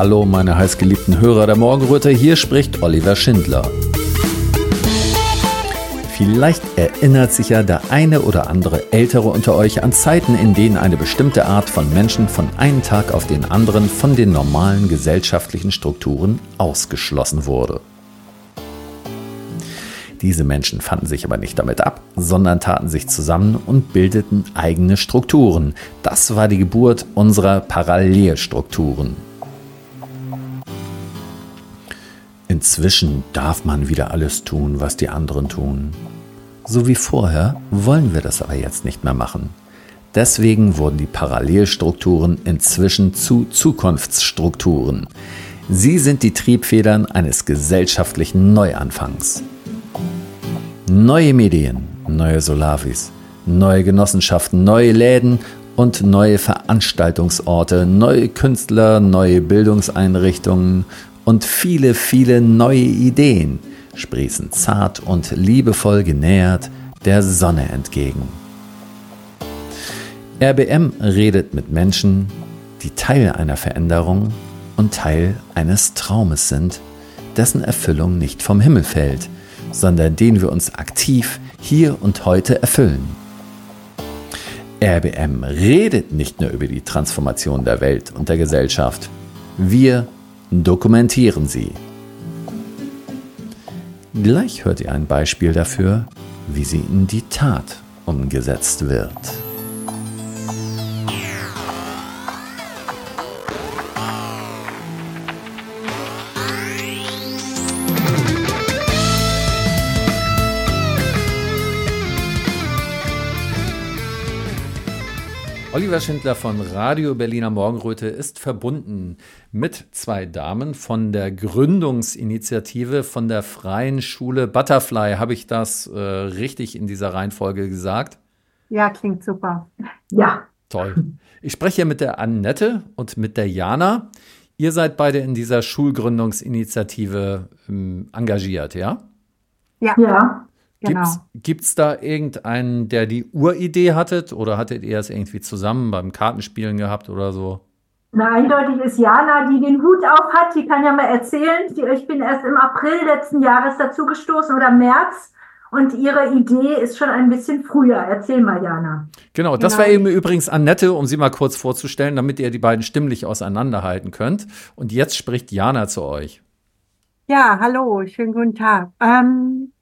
Hallo, meine heißgeliebten Hörer der Morgenröte, hier spricht Oliver Schindler. Vielleicht erinnert sich ja der eine oder andere Ältere unter euch an Zeiten, in denen eine bestimmte Art von Menschen von einem Tag auf den anderen von den normalen gesellschaftlichen Strukturen ausgeschlossen wurde. Diese Menschen fanden sich aber nicht damit ab, sondern taten sich zusammen und bildeten eigene Strukturen. Das war die Geburt unserer Parallelstrukturen. Inzwischen darf man wieder alles tun, was die anderen tun. So wie vorher wollen wir das aber jetzt nicht mehr machen. Deswegen wurden die Parallelstrukturen inzwischen zu Zukunftsstrukturen. Sie sind die Triebfedern eines gesellschaftlichen Neuanfangs. Neue Medien, neue Solavis, neue Genossenschaften, neue Läden und neue Veranstaltungsorte, neue Künstler, neue Bildungseinrichtungen und viele, viele neue Ideen sprießen zart und liebevoll genähert der Sonne entgegen. RBM redet mit Menschen, die Teil einer Veränderung und Teil eines Traumes sind, dessen Erfüllung nicht vom Himmel fällt – sondern den wir uns aktiv hier und heute erfüllen. RBM redet nicht nur über die Transformation der Welt und der Gesellschaft, wir dokumentieren sie. Gleich hört ihr ein Beispiel dafür, wie sie in die Tat umgesetzt wird. Oliver Schindler von Radio Berliner Morgenröte ist verbunden mit zwei Damen von der Gründungsinitiative von der Freien Schule Butterfly. Habe ich das äh, richtig in dieser Reihenfolge gesagt? Ja, klingt super. Ja. Toll. Ich spreche hier mit der Annette und mit der Jana. Ihr seid beide in dieser Schulgründungsinitiative ähm, engagiert, ja? Ja. Ja. Genau. Gibt es da irgendeinen, der die Uridee hattet oder hattet ihr es irgendwie zusammen beim Kartenspielen gehabt oder so? Na, eindeutig ist Jana, die den Hut auf hat. Die kann ja mal erzählen. Die, ich bin erst im April letzten Jahres dazugestoßen oder März. Und ihre Idee ist schon ein bisschen früher. Erzähl mal, Jana. Genau, das genau. war eben übrigens Annette, um sie mal kurz vorzustellen, damit ihr die beiden stimmlich auseinanderhalten könnt. Und jetzt spricht Jana zu euch. Ja, hallo, schönen guten Tag. Ähm,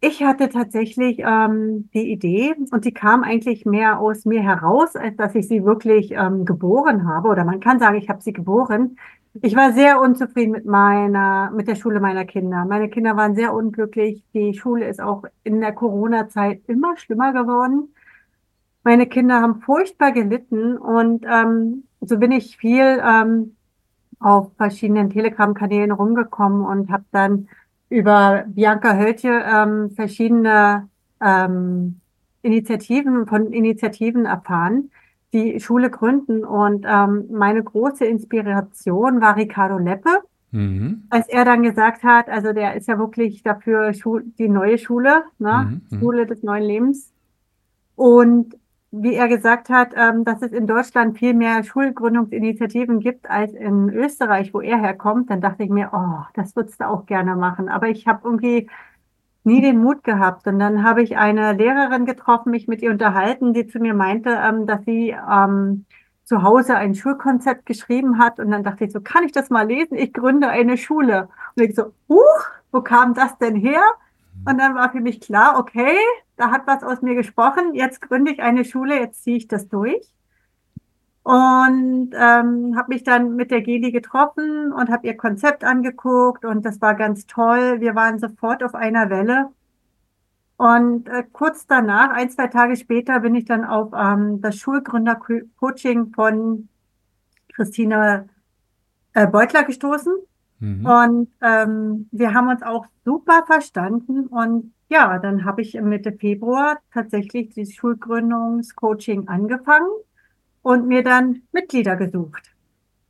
ich hatte tatsächlich ähm, die Idee und die kam eigentlich mehr aus mir heraus, als dass ich sie wirklich ähm, geboren habe. Oder man kann sagen, ich habe sie geboren. Ich war sehr unzufrieden mit meiner, mit der Schule meiner Kinder. Meine Kinder waren sehr unglücklich. Die Schule ist auch in der Corona-Zeit immer schlimmer geworden. Meine Kinder haben furchtbar gelitten und ähm, so bin ich viel ähm, auf verschiedenen Telegram-Kanälen rumgekommen und habe dann über Bianca Höltje ähm, verschiedene ähm, Initiativen von Initiativen erfahren, die Schule gründen. Und ähm, meine große Inspiration war Ricardo Leppe, mhm. als er dann gesagt hat, also der ist ja wirklich dafür Schu die neue Schule, ne? Mhm. mhm. Schule des neuen Lebens. Und wie er gesagt hat, ähm, dass es in Deutschland viel mehr Schulgründungsinitiativen gibt als in Österreich, wo er herkommt, dann dachte ich mir, oh, das würdest du auch gerne machen. Aber ich habe irgendwie nie den Mut gehabt. Und dann habe ich eine Lehrerin getroffen, mich mit ihr unterhalten, die zu mir meinte, ähm, dass sie ähm, zu Hause ein Schulkonzept geschrieben hat. Und dann dachte ich so, kann ich das mal lesen? Ich gründe eine Schule. Und ich so, huch, wo kam das denn her? Und dann war für mich klar, okay, da hat was aus mir gesprochen, jetzt gründe ich eine Schule, jetzt ziehe ich das durch. Und ähm, habe mich dann mit der Geli getroffen und habe ihr Konzept angeguckt und das war ganz toll. Wir waren sofort auf einer Welle. Und äh, kurz danach, ein, zwei Tage später, bin ich dann auf ähm, das Schulgründer-Coaching von Christine äh, Beutler gestoßen. Mhm. Und ähm, wir haben uns auch super verstanden. Und ja, dann habe ich Mitte Februar tatsächlich das Schulgründungscoaching angefangen und mir dann Mitglieder gesucht.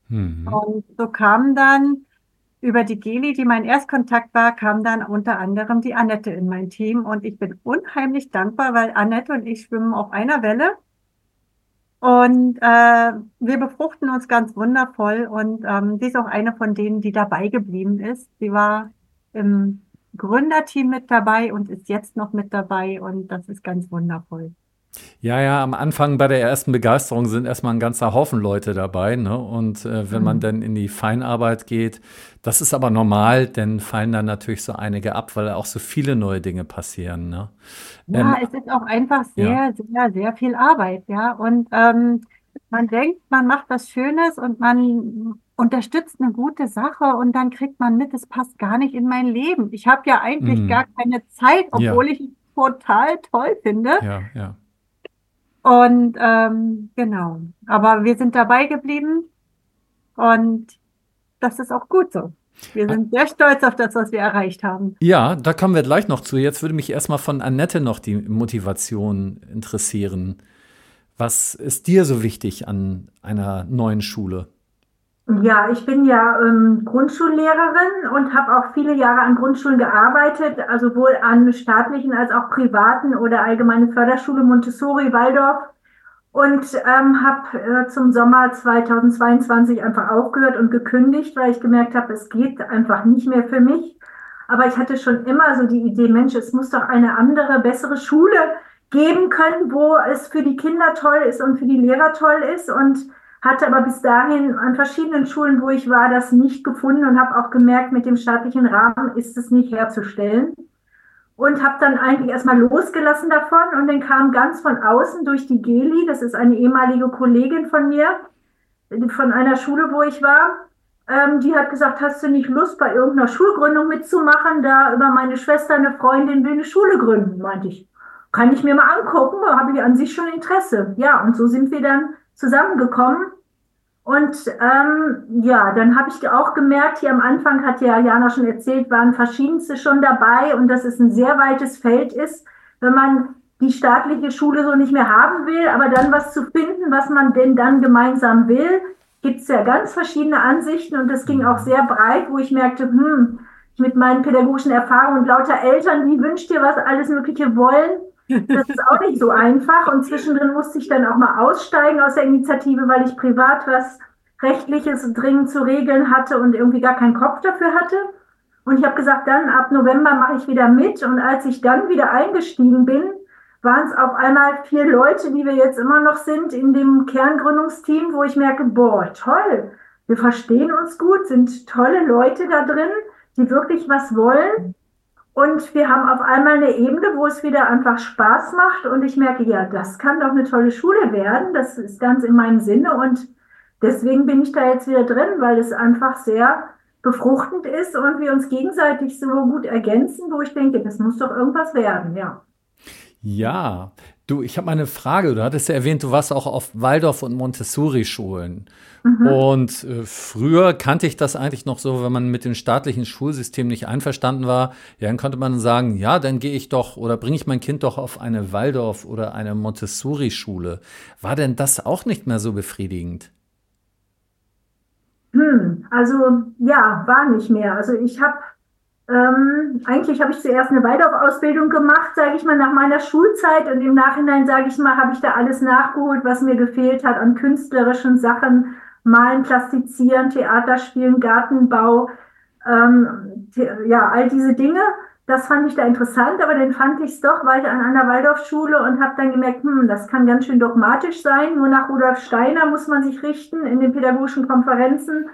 Mhm. Und so kam dann über die Geli, die mein Erstkontakt war, kam dann unter anderem die Annette in mein Team. Und ich bin unheimlich dankbar, weil Annette und ich schwimmen auf einer Welle. Und äh, wir befruchten uns ganz wundervoll. Und ähm, sie ist auch eine von denen, die dabei geblieben ist. Sie war im Gründerteam mit dabei und ist jetzt noch mit dabei. Und das ist ganz wundervoll. Ja, ja, am Anfang bei der ersten Begeisterung sind erstmal ein ganzer Haufen Leute dabei. Ne? Und äh, wenn mhm. man dann in die Feinarbeit geht, das ist aber normal, denn fallen dann natürlich so einige ab, weil auch so viele neue Dinge passieren. Ne? Ja, ähm, es ist auch einfach sehr, ja. sehr, sehr viel Arbeit, ja. Und ähm, man denkt, man macht was Schönes und man unterstützt eine gute Sache und dann kriegt man mit, es passt gar nicht in mein Leben. Ich habe ja eigentlich mm. gar keine Zeit, obwohl ja. ich es total toll finde. Ja, ja. Und ähm, genau, aber wir sind dabei geblieben und das ist auch gut so. Wir sind sehr stolz auf das, was wir erreicht haben. Ja, da kommen wir gleich noch zu. Jetzt würde mich erstmal von Annette noch die Motivation interessieren. Was ist dir so wichtig an einer neuen Schule? Ja, ich bin ja ähm, Grundschullehrerin und habe auch viele Jahre an Grundschulen gearbeitet, also sowohl an staatlichen als auch privaten oder allgemeine Förderschule Montessori Waldorf und ähm, habe äh, zum Sommer 2022 einfach aufgehört und gekündigt, weil ich gemerkt habe, es geht einfach nicht mehr für mich. Aber ich hatte schon immer so die Idee, Mensch, es muss doch eine andere, bessere Schule geben können, wo es für die Kinder toll ist und für die Lehrer toll ist und hatte aber bis dahin an verschiedenen Schulen, wo ich war, das nicht gefunden und habe auch gemerkt, mit dem staatlichen Rahmen ist es nicht herzustellen. Und habe dann eigentlich erstmal losgelassen davon und dann kam ganz von außen durch die Geli, das ist eine ehemalige Kollegin von mir, von einer Schule, wo ich war, ähm, die hat gesagt, hast du nicht Lust, bei irgendeiner Schulgründung mitzumachen? Da über meine Schwester, eine Freundin will eine Schule gründen, meinte ich. Kann ich mir mal angucken, habe ich an sich schon Interesse. Ja, und so sind wir dann zusammengekommen. Und ähm, ja, dann habe ich auch gemerkt, hier am Anfang hat ja Jana schon erzählt, waren verschiedenste schon dabei und dass es ein sehr weites Feld ist, wenn man die staatliche Schule so nicht mehr haben will, aber dann was zu finden, was man denn dann gemeinsam will, gibt es ja ganz verschiedene Ansichten und das ging auch sehr breit, wo ich merkte, hm, mit meinen pädagogischen Erfahrungen und lauter Eltern, die wünscht dir was alles Mögliche wollen, das ist auch nicht so einfach. Und zwischendrin musste ich dann auch mal aussteigen aus der Initiative, weil ich privat was Rechtliches dringend zu regeln hatte und irgendwie gar keinen Kopf dafür hatte. Und ich habe gesagt, dann ab November mache ich wieder mit. Und als ich dann wieder eingestiegen bin, waren es auf einmal vier Leute, die wir jetzt immer noch sind in dem Kerngründungsteam, wo ich merke, boah, toll, wir verstehen uns gut, sind tolle Leute da drin, die wirklich was wollen. Und wir haben auf einmal eine Ebene, wo es wieder einfach Spaß macht. Und ich merke, ja, das kann doch eine tolle Schule werden. Das ist ganz in meinem Sinne. Und deswegen bin ich da jetzt wieder drin, weil es einfach sehr befruchtend ist und wir uns gegenseitig so gut ergänzen, wo ich denke, das muss doch irgendwas werden, ja. Ja, du, ich habe mal eine Frage. Du hattest ja erwähnt, du warst auch auf Waldorf- und Montessori-Schulen. Mhm. Und äh, früher kannte ich das eigentlich noch so, wenn man mit dem staatlichen Schulsystem nicht einverstanden war, ja, dann konnte man sagen, ja, dann gehe ich doch oder bringe ich mein Kind doch auf eine Waldorf- oder eine Montessori-Schule. War denn das auch nicht mehr so befriedigend? Hm, also ja, war nicht mehr. Also ich habe ähm, eigentlich habe ich zuerst eine Waldorf-Ausbildung gemacht, sage ich mal, nach meiner Schulzeit und im Nachhinein, sage ich mal, habe ich da alles nachgeholt, was mir gefehlt hat an künstlerischen Sachen, Malen, Plastizieren, Theater spielen, Gartenbau, ähm, ja, all diese Dinge. Das fand ich da interessant, aber dann fand ich es doch, ich an einer Waldorfschule und habe dann gemerkt, hm, das kann ganz schön dogmatisch sein. Nur nach Rudolf Steiner muss man sich richten in den pädagogischen Konferenzen.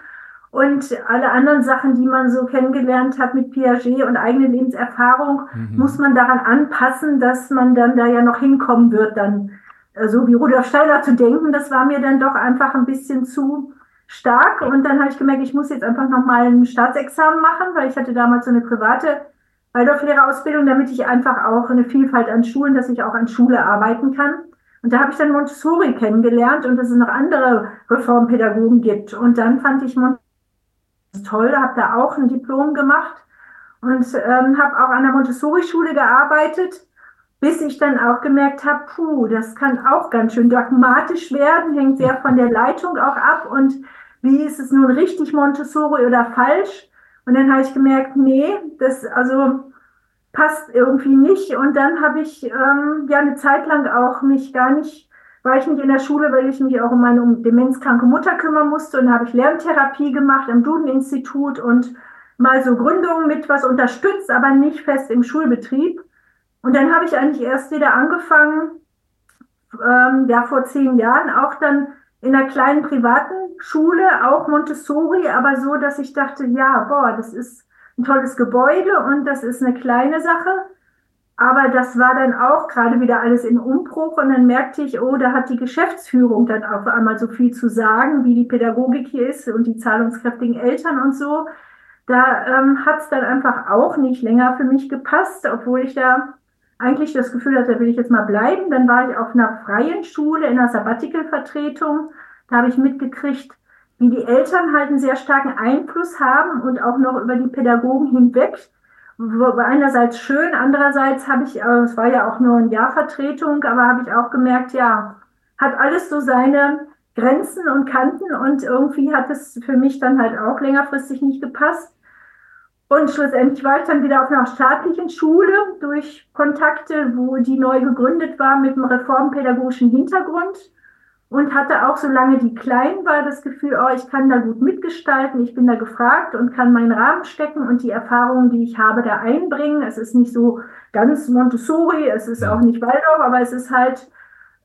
Und alle anderen Sachen, die man so kennengelernt hat mit Piaget und eigene Lebenserfahrung, mhm. muss man daran anpassen, dass man dann da ja noch hinkommen wird, dann so wie Rudolf Steiner zu denken. Das war mir dann doch einfach ein bisschen zu stark. Und dann habe ich gemerkt, ich muss jetzt einfach nochmal ein Staatsexamen machen, weil ich hatte damals so eine private Waldorflehrerausbildung, damit ich einfach auch eine Vielfalt an Schulen, dass ich auch an Schule arbeiten kann. Und da habe ich dann Montessori kennengelernt und dass es noch andere Reformpädagogen gibt. Und dann fand ich Montessori toll, habe da auch ein Diplom gemacht und ähm, habe auch an der Montessori-Schule gearbeitet, bis ich dann auch gemerkt habe, puh, das kann auch ganz schön dogmatisch werden, hängt sehr von der Leitung auch ab und wie ist es nun richtig Montessori oder falsch? Und dann habe ich gemerkt, nee, das also passt irgendwie nicht. Und dann habe ich ähm, ja eine Zeit lang auch mich gar nicht war ich nicht in der Schule, weil ich mich auch um meine demenzkranke Mutter kümmern musste und habe ich Lerntherapie gemacht am Duden-Institut und mal so Gründungen mit was unterstützt, aber nicht fest im Schulbetrieb. Und dann habe ich eigentlich erst wieder angefangen, ähm, ja, vor zehn Jahren auch dann in einer kleinen privaten Schule, auch Montessori, aber so, dass ich dachte, ja, boah, das ist ein tolles Gebäude und das ist eine kleine Sache. Aber das war dann auch gerade wieder alles in Umbruch und dann merkte ich, oh, da hat die Geschäftsführung dann auf einmal so viel zu sagen, wie die Pädagogik hier ist und die zahlungskräftigen Eltern und so. Da ähm, hat es dann einfach auch nicht länger für mich gepasst, obwohl ich da eigentlich das Gefühl hatte, da will ich jetzt mal bleiben. Dann war ich auf einer freien Schule in einer Sabbatical-Vertretung. Da habe ich mitgekriegt, wie die Eltern halt einen sehr starken Einfluss haben und auch noch über die Pädagogen hinweg einerseits schön, andererseits habe ich, äh, es war ja auch nur ein Jahr Vertretung, aber habe ich auch gemerkt, ja, hat alles so seine Grenzen und Kanten und irgendwie hat es für mich dann halt auch längerfristig nicht gepasst. Und schlussendlich war ich dann wieder auf einer staatlichen Schule durch Kontakte, wo die neu gegründet war mit einem reformpädagogischen Hintergrund und hatte auch, solange die klein war, das Gefühl, oh, ich kann da gut mitgestalten, ich bin da gefragt und kann meinen Rahmen stecken und die Erfahrungen, die ich habe, da einbringen. Es ist nicht so ganz Montessori, es ist auch nicht Waldorf, aber es ist halt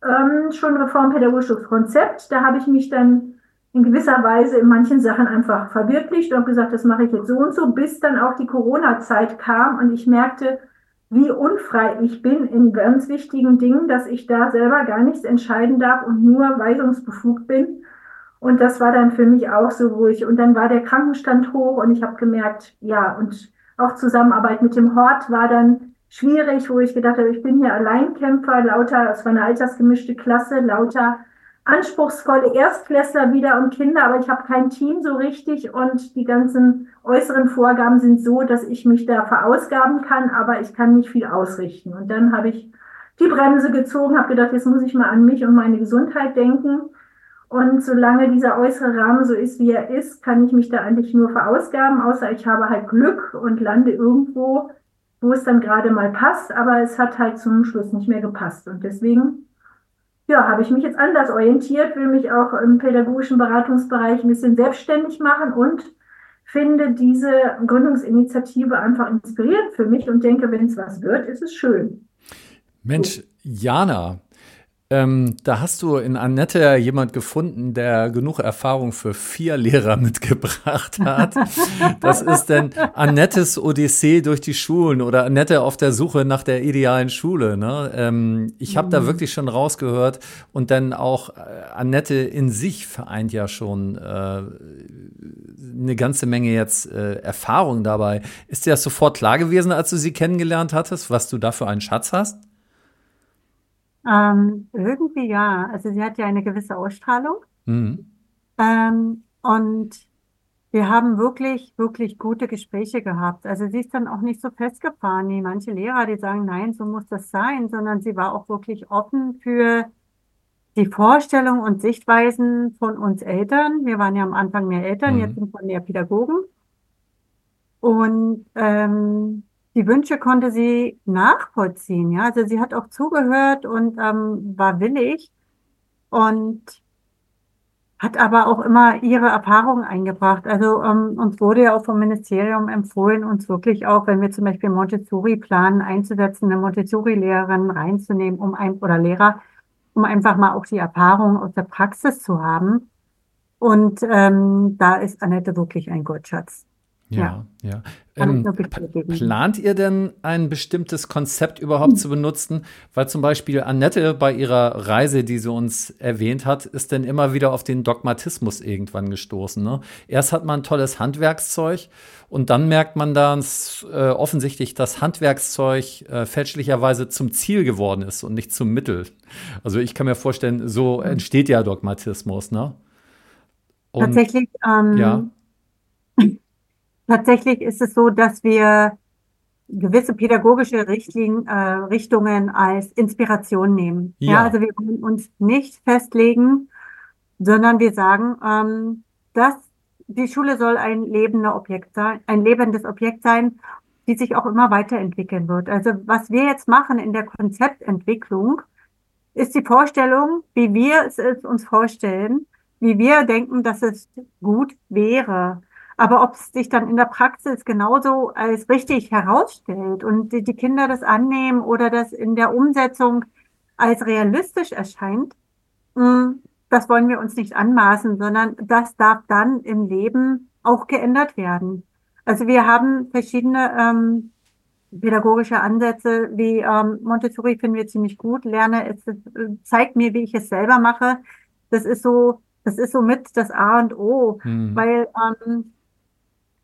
ähm, schon ein reformpädagogisches Konzept. Da habe ich mich dann in gewisser Weise in manchen Sachen einfach verwirklicht und gesagt, das mache ich jetzt so und so, bis dann auch die Corona-Zeit kam und ich merkte, wie unfrei ich bin in ganz wichtigen Dingen, dass ich da selber gar nichts entscheiden darf und nur weisungsbefugt bin. Und das war dann für mich auch so, ich, und dann war der Krankenstand hoch und ich habe gemerkt, ja, und auch Zusammenarbeit mit dem Hort war dann schwierig, wo ich gedacht habe, ich bin hier Alleinkämpfer, lauter, es war eine altersgemischte Klasse, lauter anspruchsvolle Erstklässler wieder und Kinder, aber ich habe kein Team so richtig und die ganzen äußeren Vorgaben sind so, dass ich mich da verausgaben kann, aber ich kann nicht viel ausrichten. Und dann habe ich die Bremse gezogen, habe gedacht, jetzt muss ich mal an mich und meine Gesundheit denken. Und solange dieser äußere Rahmen so ist, wie er ist, kann ich mich da eigentlich nur verausgaben, außer ich habe halt Glück und lande irgendwo, wo es dann gerade mal passt, aber es hat halt zum Schluss nicht mehr gepasst. Und deswegen ja, habe ich mich jetzt anders orientiert, will mich auch im pädagogischen Beratungsbereich ein bisschen selbstständig machen und finde diese Gründungsinitiative einfach inspirierend für mich und denke, wenn es was wird, ist es schön. Mensch, Jana, ähm, da hast du in Annette jemand gefunden, der genug Erfahrung für vier Lehrer mitgebracht hat. Das ist denn Annettes Odyssee durch die Schulen oder Annette auf der Suche nach der idealen Schule. Ne? Ähm, ich habe mhm. da wirklich schon rausgehört und dann auch äh, Annette in sich vereint ja schon äh, eine ganze Menge jetzt äh, Erfahrung dabei. Ist dir das sofort klar gewesen, als du sie kennengelernt hattest, was du da für einen Schatz hast? Ähm, irgendwie ja. Also sie hat ja eine gewisse Ausstrahlung. Mhm. Ähm, und wir haben wirklich, wirklich gute Gespräche gehabt. Also sie ist dann auch nicht so festgefahren wie manche Lehrer, die sagen, nein, so muss das sein, sondern sie war auch wirklich offen für die Vorstellungen und Sichtweisen von uns Eltern. Wir waren ja am Anfang mehr Eltern, mhm. jetzt sind wir mehr Pädagogen. Und ähm, die Wünsche konnte sie nachvollziehen. Ja, also sie hat auch zugehört und ähm, war willig und hat aber auch immer ihre Erfahrungen eingebracht. Also ähm, uns wurde ja auch vom Ministerium empfohlen, uns wirklich auch, wenn wir zum Beispiel Montessori planen, einzusetzen, eine Montessori-Lehrerin reinzunehmen, um ein oder Lehrer, um einfach mal auch die Erfahrung aus der Praxis zu haben. Und ähm, da ist Annette wirklich ein Gottschatz. Ja, ja. ja. Ähm, plant ihr denn ein bestimmtes Konzept überhaupt hm. zu benutzen? Weil zum Beispiel Annette bei ihrer Reise, die sie uns erwähnt hat, ist dann immer wieder auf den Dogmatismus irgendwann gestoßen. Ne? Erst hat man tolles Handwerkszeug und dann merkt man, dass äh, offensichtlich das Handwerkszeug äh, fälschlicherweise zum Ziel geworden ist und nicht zum Mittel. Also ich kann mir vorstellen, so hm. entsteht ja Dogmatismus. Ne? Und, Tatsächlich. Ähm, ja. Tatsächlich ist es so, dass wir gewisse pädagogische Richtlinien, äh, Richtungen als Inspiration nehmen. Ja. ja. also wir wollen uns nicht festlegen, sondern wir sagen, ähm, dass die Schule soll ein lebender Objekt sein, ein lebendes Objekt sein, die sich auch immer weiterentwickeln wird. Also was wir jetzt machen in der Konzeptentwicklung, ist die Vorstellung, wie wir es uns vorstellen, wie wir denken, dass es gut wäre. Aber ob es sich dann in der Praxis genauso als richtig herausstellt und die, die Kinder das annehmen oder das in der Umsetzung als realistisch erscheint, hm, das wollen wir uns nicht anmaßen, sondern das darf dann im Leben auch geändert werden. Also wir haben verschiedene ähm, pädagogische Ansätze, wie ähm, Montessori finden wir ziemlich gut. Lerne, es äh, zeigt mir, wie ich es selber mache. Das ist so, das ist so mit das A und O, mhm. weil ähm,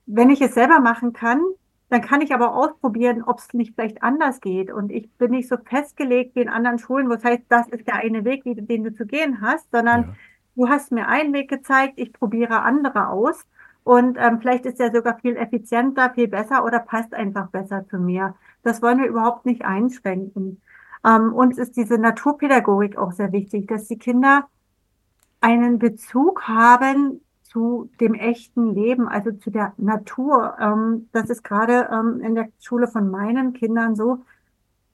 wenn ich es selber machen kann, dann kann ich aber ausprobieren, ob es nicht vielleicht anders geht. Und ich bin nicht so festgelegt wie in anderen Schulen, wo es heißt, das ist der eine Weg, den du zu gehen hast, sondern ja. du hast mir einen Weg gezeigt, ich probiere andere aus. Und ähm, vielleicht ist er sogar viel effizienter, viel besser oder passt einfach besser zu mir. Das wollen wir überhaupt nicht einschränken. Ähm, uns ist diese Naturpädagogik auch sehr wichtig, dass die Kinder einen Bezug haben zu dem echten Leben, also zu der Natur. Ähm, das ist gerade ähm, in der Schule von meinen Kindern so,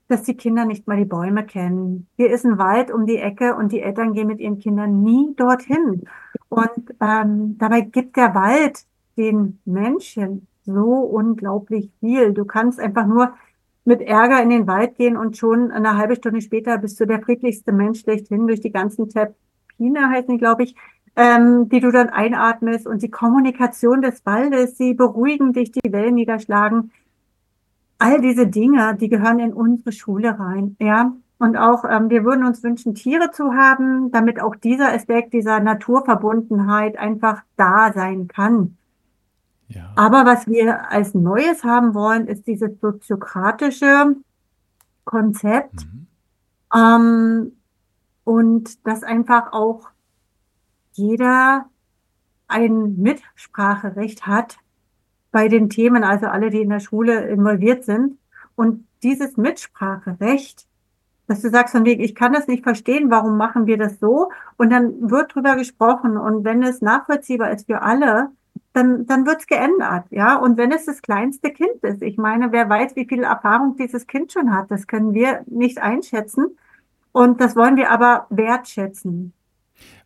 dass die Kinder nicht mal die Bäume kennen. Hier ist ein Wald um die Ecke und die Eltern gehen mit ihren Kindern nie dorthin. Und ähm, dabei gibt der Wald den Menschen so unglaublich viel. Du kannst einfach nur mit Ärger in den Wald gehen und schon eine halbe Stunde später bist du der friedlichste Mensch schlechthin durch die ganzen Terpine, heißen glaube ich, ähm, die du dann einatmest und die Kommunikation des Waldes, sie beruhigen dich, die Wellen niederschlagen. All diese Dinge, die gehören in unsere Schule rein, ja. Und auch, ähm, wir würden uns wünschen, Tiere zu haben, damit auch dieser Aspekt dieser Naturverbundenheit einfach da sein kann. Ja. Aber was wir als Neues haben wollen, ist dieses soziokratische Konzept. Mhm. Ähm, und das einfach auch jeder ein Mitspracherecht hat bei den Themen, also alle, die in der Schule involviert sind. Und dieses Mitspracherecht, dass du sagst von wegen, ich kann das nicht verstehen, warum machen wir das so? Und dann wird drüber gesprochen. Und wenn es nachvollziehbar ist für alle, dann, dann wird's geändert, ja. Und wenn es das kleinste Kind ist, ich meine, wer weiß, wie viel Erfahrung dieses Kind schon hat, das können wir nicht einschätzen. Und das wollen wir aber wertschätzen.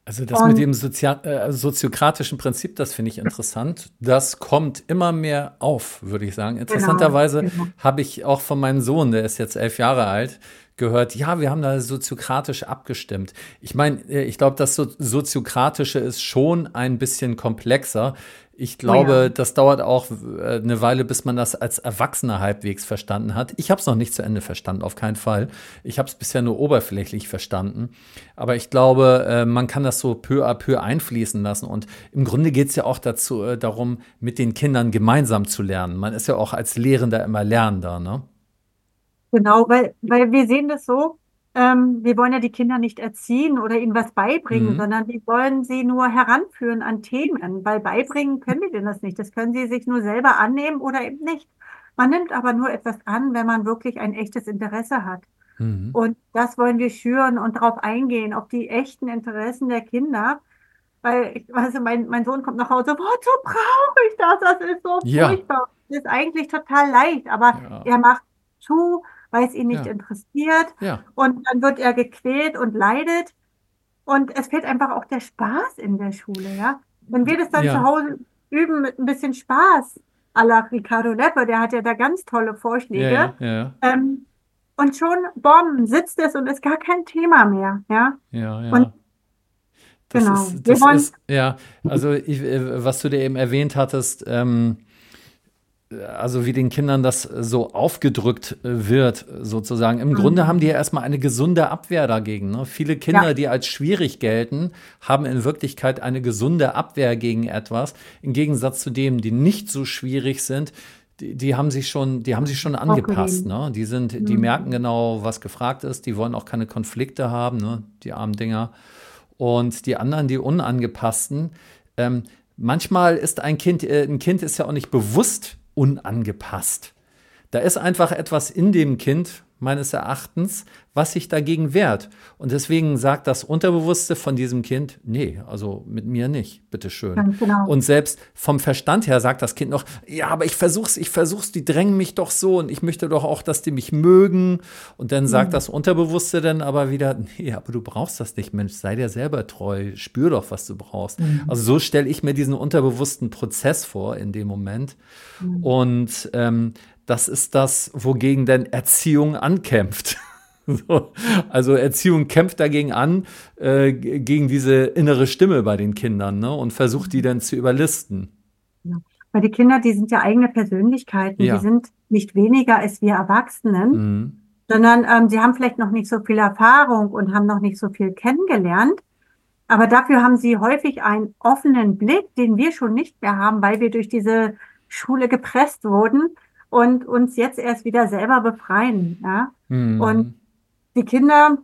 Also das und, mit dem Sozial äh, soziokratischen Prinzip, das finde ich interessant. Das kommt immer mehr auf, würde ich sagen. Genau, Interessanterweise genau, genau. habe ich auch von meinem Sohn, der ist jetzt elf Jahre alt, gehört, ja, wir haben da soziokratisch abgestimmt. Ich meine, äh, ich glaube, das Soziokratische ist schon ein bisschen komplexer. Ich glaube, oh ja. das dauert auch äh, eine Weile, bis man das als Erwachsener halbwegs verstanden hat. Ich habe es noch nicht zu Ende verstanden, auf keinen Fall. Ich habe es bisher nur oberflächlich verstanden. Aber ich glaube, äh, man kann das so peu à peu einfließen lassen. Und im Grunde geht es ja auch dazu, darum, mit den Kindern gemeinsam zu lernen. Man ist ja auch als Lehrender immer Lernender, ne? Genau, weil, weil wir sehen das so, ähm, wir wollen ja die Kinder nicht erziehen oder ihnen was beibringen, mhm. sondern wir wollen sie nur heranführen an Themen, weil beibringen können wir denen das nicht. Das können sie sich nur selber annehmen oder eben nicht. Man nimmt aber nur etwas an, wenn man wirklich ein echtes Interesse hat. Mhm. Und das wollen wir schüren und darauf eingehen, auf die echten Interessen der Kinder. Weil, ich, also mein, mein Sohn kommt nach Hause, wozu brauche ich das? Das ist so ja. furchtbar. Das ist eigentlich total leicht, aber ja. er macht zu, weil es ihn nicht ja. interessiert. Ja. Und dann wird er gequält und leidet. Und es fehlt einfach auch der Spaß in der Schule, ja. Wenn wir das dann ja. zu Hause üben mit ein bisschen Spaß, à la Ricardo Lepper, der hat ja da ganz tolle Vorschläge. Ähm, und schon, bom, sitzt es und ist gar kein Thema mehr, ja. Ja, ja. Und das genau. Ist, das ist, ja, also ich, äh, was du dir eben erwähnt hattest, ähm, also wie den Kindern das so aufgedrückt äh, wird, sozusagen. Im mhm. Grunde haben die ja erstmal eine gesunde Abwehr dagegen. Ne? Viele Kinder, ja. die als schwierig gelten, haben in Wirklichkeit eine gesunde Abwehr gegen etwas. Im Gegensatz zu denen, die nicht so schwierig sind, die, die haben sich schon, die haben sich schon angepasst. Ne? Die sind, mhm. die merken genau, was gefragt ist. Die wollen auch keine Konflikte haben, ne? die armen Dinger. Und die anderen, die Unangepassten, ähm, manchmal ist ein Kind, äh, ein Kind ist ja auch nicht bewusst unangepasst. Da ist einfach etwas in dem Kind, meines Erachtens, was sich dagegen wehrt. Und deswegen sagt das Unterbewusste von diesem Kind, nee, also mit mir nicht, bitteschön. Genau. Und selbst vom Verstand her sagt das Kind noch, ja, aber ich versuch's, ich versuch's, die drängen mich doch so und ich möchte doch auch, dass die mich mögen. Und dann sagt mhm. das Unterbewusste dann aber wieder, nee, aber du brauchst das nicht, Mensch, sei dir selber treu, spür doch, was du brauchst. Mhm. Also so stelle ich mir diesen unterbewussten Prozess vor in dem Moment. Mhm. Und ähm, das ist das, wogegen denn Erziehung ankämpft. So, also Erziehung kämpft dagegen an, äh, gegen diese innere Stimme bei den Kindern ne, und versucht die dann zu überlisten. Ja. Weil die Kinder, die sind ja eigene Persönlichkeiten, ja. die sind nicht weniger als wir Erwachsenen, mhm. sondern ähm, sie haben vielleicht noch nicht so viel Erfahrung und haben noch nicht so viel kennengelernt. Aber dafür haben sie häufig einen offenen Blick, den wir schon nicht mehr haben, weil wir durch diese Schule gepresst wurden und uns jetzt erst wieder selber befreien. Ja? Mhm. Und die Kinder,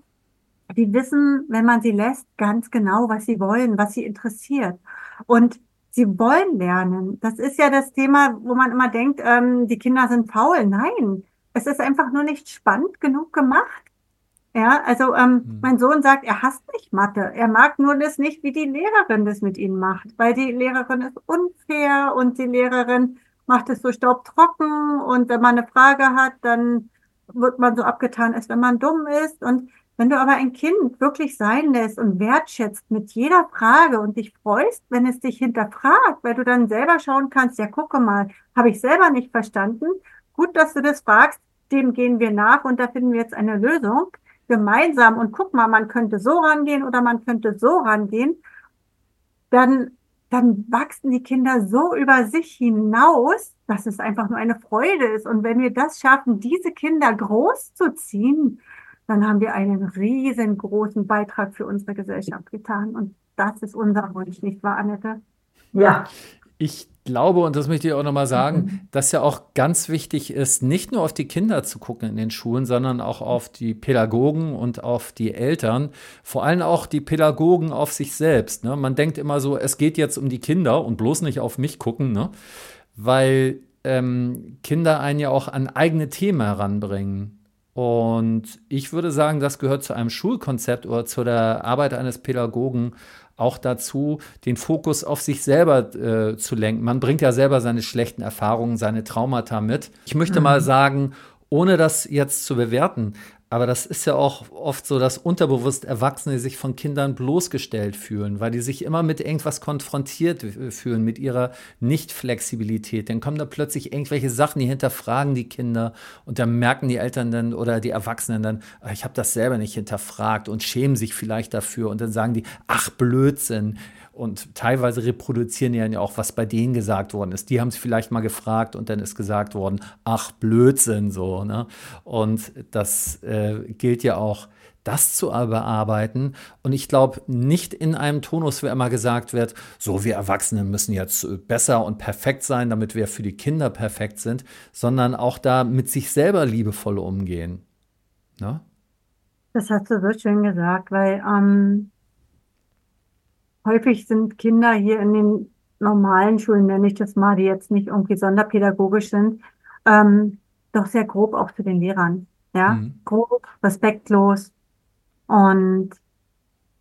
die wissen, wenn man sie lässt, ganz genau, was sie wollen, was sie interessiert. Und sie wollen lernen. Das ist ja das Thema, wo man immer denkt, ähm, die Kinder sind faul. Nein, es ist einfach nur nicht spannend genug gemacht. Ja, also ähm, mhm. mein Sohn sagt, er hasst nicht Mathe. Er mag nur das nicht, wie die Lehrerin das mit ihm macht, weil die Lehrerin ist unfair und die Lehrerin macht es so staubtrocken und wenn man eine Frage hat, dann wird man so abgetan, als wenn man dumm ist. Und wenn du aber ein Kind wirklich sein lässt und wertschätzt mit jeder Frage und dich freust, wenn es dich hinterfragt, weil du dann selber schauen kannst, ja, gucke mal, habe ich selber nicht verstanden. Gut, dass du das fragst, dem gehen wir nach und da finden wir jetzt eine Lösung gemeinsam und guck mal, man könnte so rangehen oder man könnte so rangehen. Dann dann wachsen die Kinder so über sich hinaus, dass es einfach nur eine Freude ist. Und wenn wir das schaffen, diese Kinder groß zu ziehen, dann haben wir einen riesengroßen Beitrag für unsere Gesellschaft getan. Und das ist unser Wunsch, nicht wahr, Annette? Ja. Ich glaube, und das möchte ich auch nochmal sagen, mhm. dass ja auch ganz wichtig ist, nicht nur auf die Kinder zu gucken in den Schulen, sondern auch auf die Pädagogen und auf die Eltern. Vor allem auch die Pädagogen auf sich selbst. Ne? Man denkt immer so, es geht jetzt um die Kinder und bloß nicht auf mich gucken, ne? weil ähm, Kinder einen ja auch an eigene Themen heranbringen. Und ich würde sagen, das gehört zu einem Schulkonzept oder zu der Arbeit eines Pädagogen auch dazu, den Fokus auf sich selber äh, zu lenken. Man bringt ja selber seine schlechten Erfahrungen, seine Traumata mit. Ich möchte mhm. mal sagen, ohne das jetzt zu bewerten, aber das ist ja auch oft so, dass unterbewusst Erwachsene sich von Kindern bloßgestellt fühlen, weil die sich immer mit irgendwas konfrontiert fühlen, mit ihrer Nicht-Flexibilität. Dann kommen da plötzlich irgendwelche Sachen, die hinterfragen die Kinder und dann merken die Eltern dann oder die Erwachsenen dann, ah, ich habe das selber nicht hinterfragt und schämen sich vielleicht dafür und dann sagen die, ach Blödsinn, und teilweise reproduzieren die ja auch, was bei denen gesagt worden ist. Die haben es vielleicht mal gefragt und dann ist gesagt worden, ach Blödsinn so. Ne? Und das äh, gilt ja auch, das zu bearbeiten. Und ich glaube, nicht in einem Tonus, wo immer gesagt wird, so wir Erwachsene müssen jetzt besser und perfekt sein, damit wir für die Kinder perfekt sind, sondern auch da mit sich selber liebevoll umgehen. Ne? Das hast du so schön gesagt, weil ähm, häufig sind Kinder hier in den normalen Schulen, nenne ich das mal, die jetzt nicht irgendwie sonderpädagogisch sind, ähm, doch sehr grob auch zu den Lehrern. Ja, mhm. grob, respektlos. Und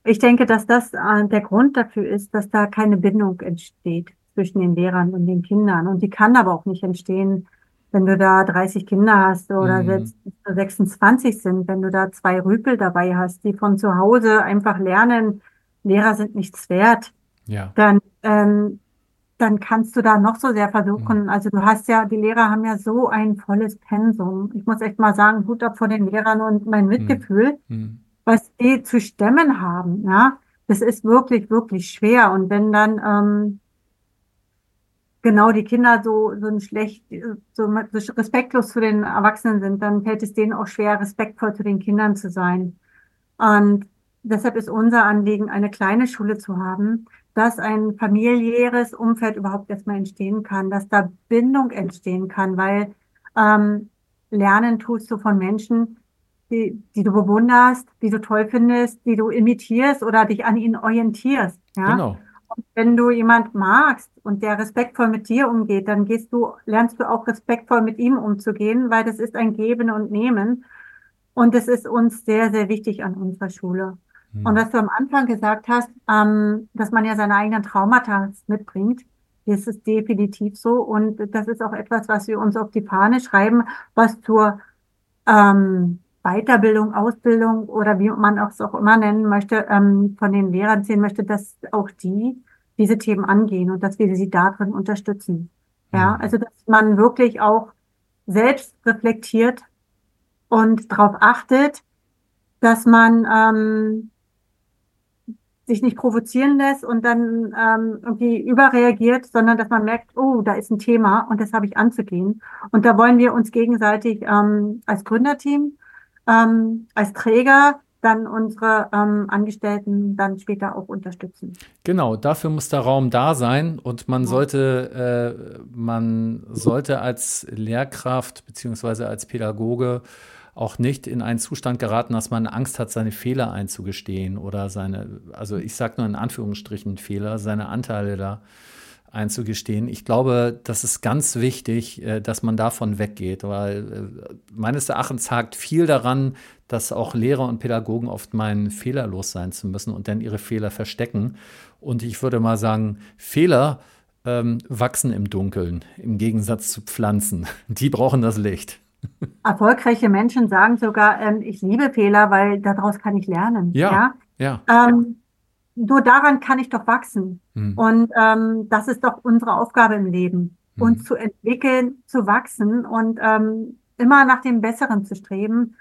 ich denke, dass das äh, der Grund dafür ist, dass da keine Bindung entsteht zwischen den Lehrern und den Kindern. Und die kann aber auch nicht entstehen, wenn du da 30 Kinder hast oder mhm. selbst 26 sind, wenn du da zwei Rüpel dabei hast, die von zu Hause einfach lernen, Lehrer sind nichts wert, ja. dann, ähm, dann kannst du da noch so sehr versuchen. Mhm. Also du hast ja, die Lehrer haben ja so ein volles Pensum. Ich muss echt mal sagen, Hut ab vor den Lehrern und mein mhm. Mitgefühl, mhm. was die zu stemmen haben. Ja, das ist wirklich, wirklich schwer. Und wenn dann ähm, genau die Kinder so, so ein schlecht, so respektlos zu den Erwachsenen sind, dann fällt es denen auch schwer, respektvoll zu den Kindern zu sein. Und Deshalb ist unser Anliegen, eine kleine Schule zu haben, dass ein familiäres Umfeld überhaupt erstmal entstehen kann, dass da Bindung entstehen kann, weil ähm, Lernen tust du von Menschen, die, die du bewunderst, die du toll findest, die du imitierst oder dich an ihnen orientierst. Ja? Genau. Und wenn du jemand magst und der respektvoll mit dir umgeht, dann gehst du, lernst du auch respektvoll mit ihm umzugehen, weil das ist ein Geben und Nehmen. Und es ist uns sehr, sehr wichtig an unserer Schule. Mhm. Und was du am Anfang gesagt hast, ähm, dass man ja seine eigenen Traumata mitbringt, das ist definitiv so. Und das ist auch etwas, was wir uns auf die Fahne schreiben, was zur ähm, Weiterbildung, Ausbildung oder wie man es auch immer nennen möchte, ähm, von den Lehrern sehen möchte, dass auch die diese Themen angehen und dass wir sie darin unterstützen. Ja, mhm. also dass man wirklich auch selbst reflektiert und darauf achtet, dass man ähm, sich nicht provozieren lässt und dann ähm, irgendwie überreagiert, sondern dass man merkt, oh, da ist ein Thema und das habe ich anzugehen. Und da wollen wir uns gegenseitig ähm, als Gründerteam, ähm, als Träger dann unsere ähm, Angestellten dann später auch unterstützen. Genau, dafür muss der Raum da sein und man sollte, äh, man sollte als Lehrkraft beziehungsweise als Pädagoge auch nicht in einen Zustand geraten, dass man Angst hat, seine Fehler einzugestehen oder seine, also ich sage nur in Anführungsstrichen Fehler, seine Anteile da einzugestehen. Ich glaube, das ist ganz wichtig, äh, dass man davon weggeht, weil äh, meines Erachtens hakt viel daran, dass auch Lehrer und Pädagogen oft meinen, fehlerlos sein zu müssen und dann ihre Fehler verstecken. Und ich würde mal sagen, Fehler ähm, wachsen im Dunkeln, im Gegensatz zu Pflanzen. Die brauchen das Licht. Erfolgreiche Menschen sagen sogar, ähm, ich liebe Fehler, weil daraus kann ich lernen. Ja, ja. ja. Ähm, nur daran kann ich doch wachsen. Mhm. Und ähm, das ist doch unsere Aufgabe im Leben, mhm. uns zu entwickeln, zu wachsen und ähm, immer nach dem Besseren zu streben,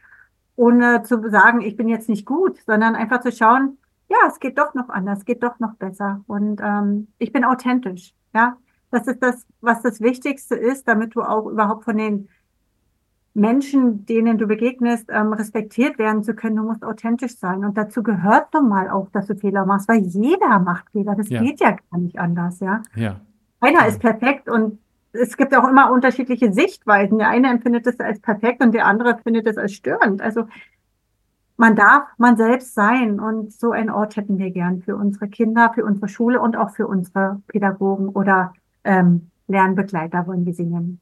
ohne zu sagen, ich bin jetzt nicht gut, sondern einfach zu schauen, ja, es geht doch noch anders, es geht doch noch besser. Und ähm, ich bin authentisch. Ja, das ist das, was das Wichtigste ist, damit du auch überhaupt von den Menschen, denen du begegnest, ähm, respektiert werden zu können. Du musst authentisch sein. Und dazu gehört nun mal auch, dass du Fehler machst, weil jeder macht Fehler. Das ja. geht ja gar nicht anders, ja. ja. Keiner ja. ist perfekt und es gibt auch immer unterschiedliche Sichtweisen. Der eine empfindet es als perfekt und der andere findet es als störend. Also man darf man selbst sein und so einen Ort hätten wir gern für unsere Kinder, für unsere Schule und auch für unsere Pädagogen oder ähm, Lernbegleiter, wollen wir sie nennen.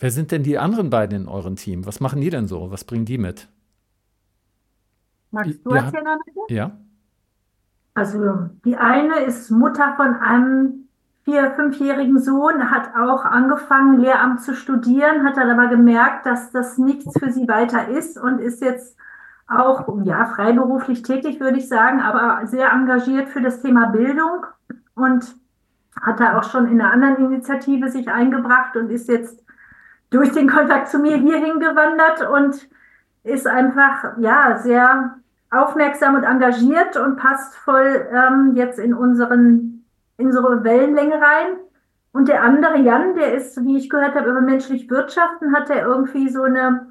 Wer sind denn die anderen beiden in eurem Team? Was machen die denn so? Was bringen die mit? Magst du ja, erzählen, Annette? Ja. Also die eine ist Mutter von einem vier-, fünfjährigen Sohn, hat auch angefangen, Lehramt zu studieren, hat dann aber gemerkt, dass das nichts für sie weiter ist und ist jetzt auch ja, freiberuflich tätig, würde ich sagen, aber sehr engagiert für das Thema Bildung und hat da auch schon in einer anderen Initiative sich eingebracht und ist jetzt durch den Kontakt zu mir hierhin gewandert und ist einfach, ja, sehr aufmerksam und engagiert und passt voll ähm, jetzt in unseren, in unsere Wellenlänge rein. Und der andere Jan, der ist, wie ich gehört habe, über menschlich Wirtschaften, hat er irgendwie so eine